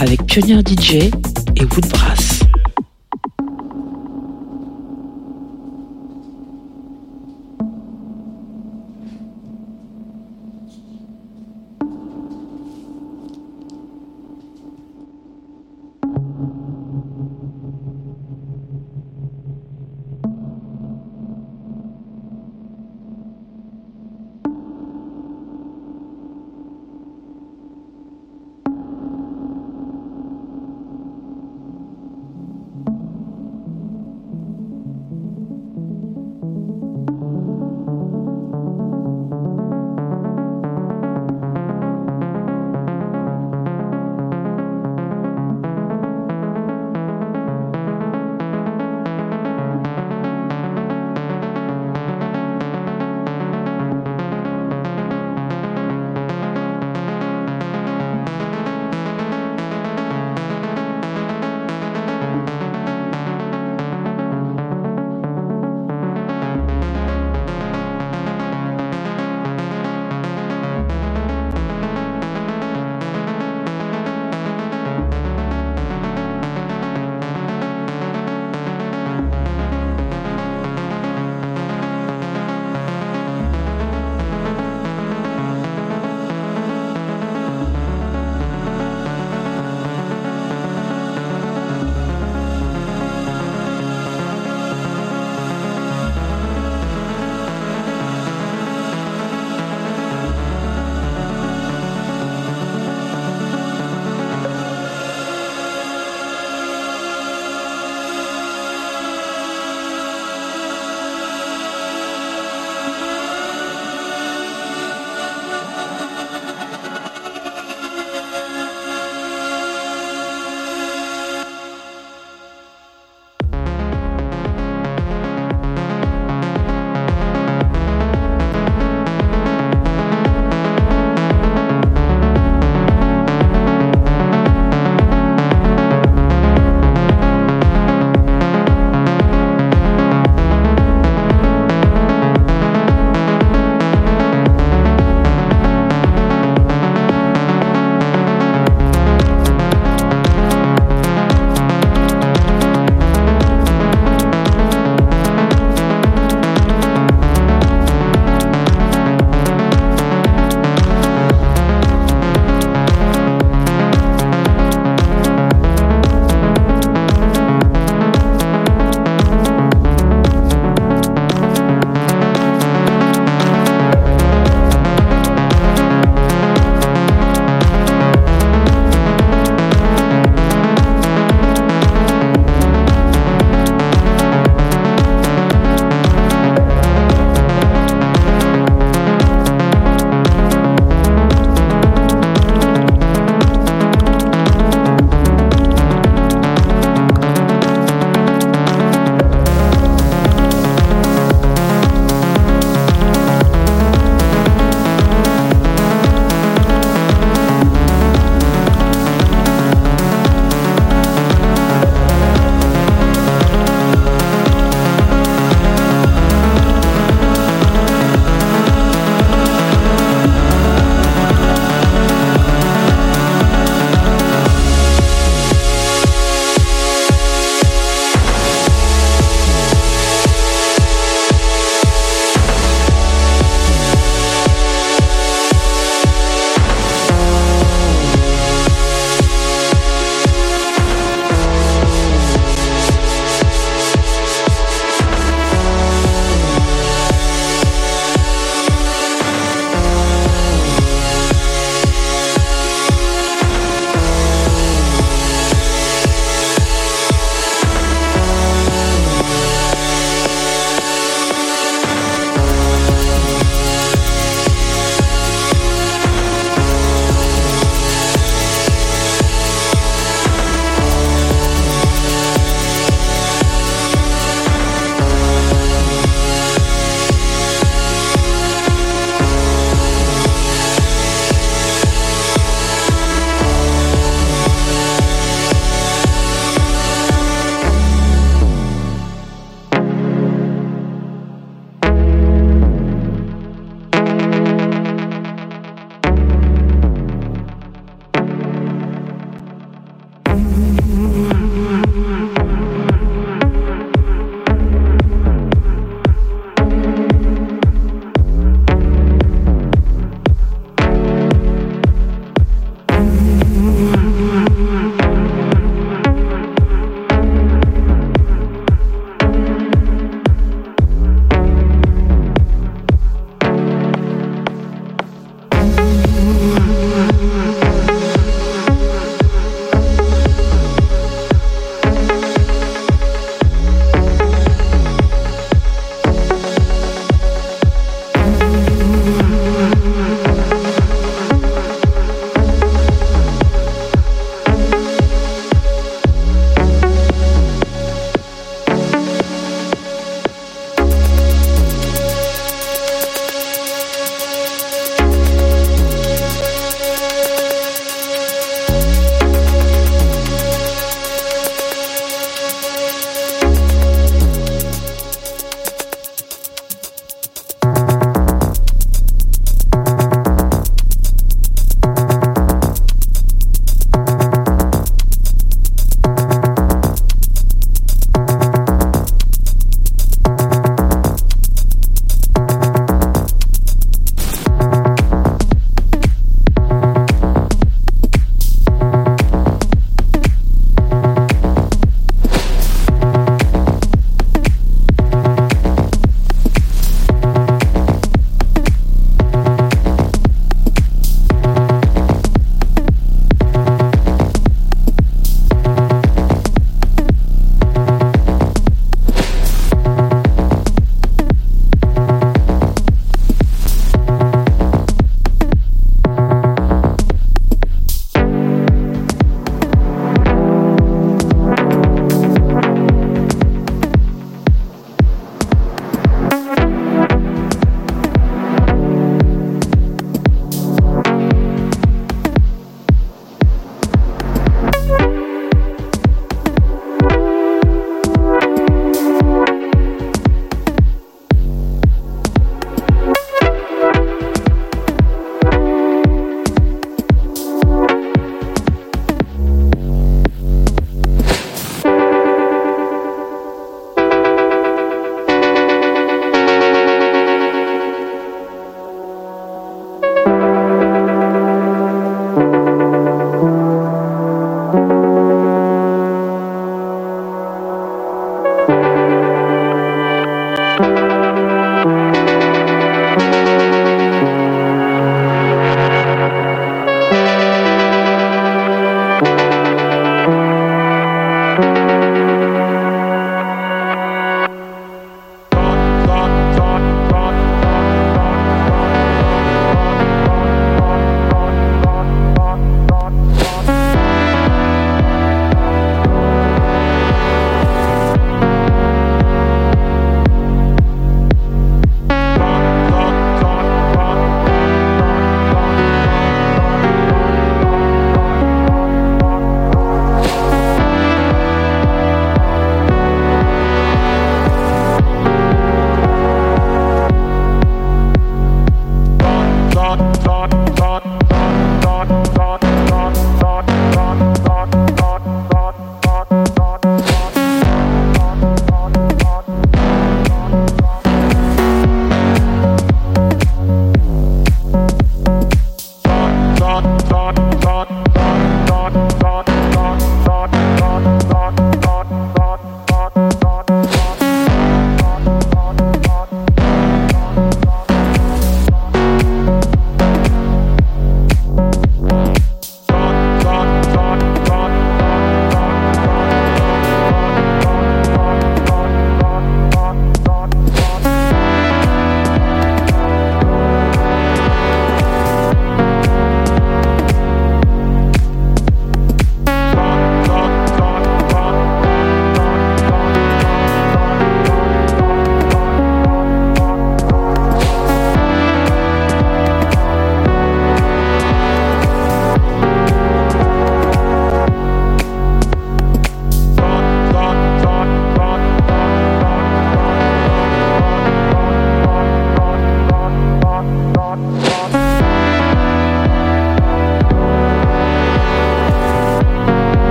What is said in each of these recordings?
avec Pionnier DJ et Woodbrass.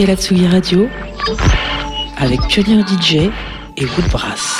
Écoutez la Tsugi Radio avec Pionnier DJ et Woodbrass.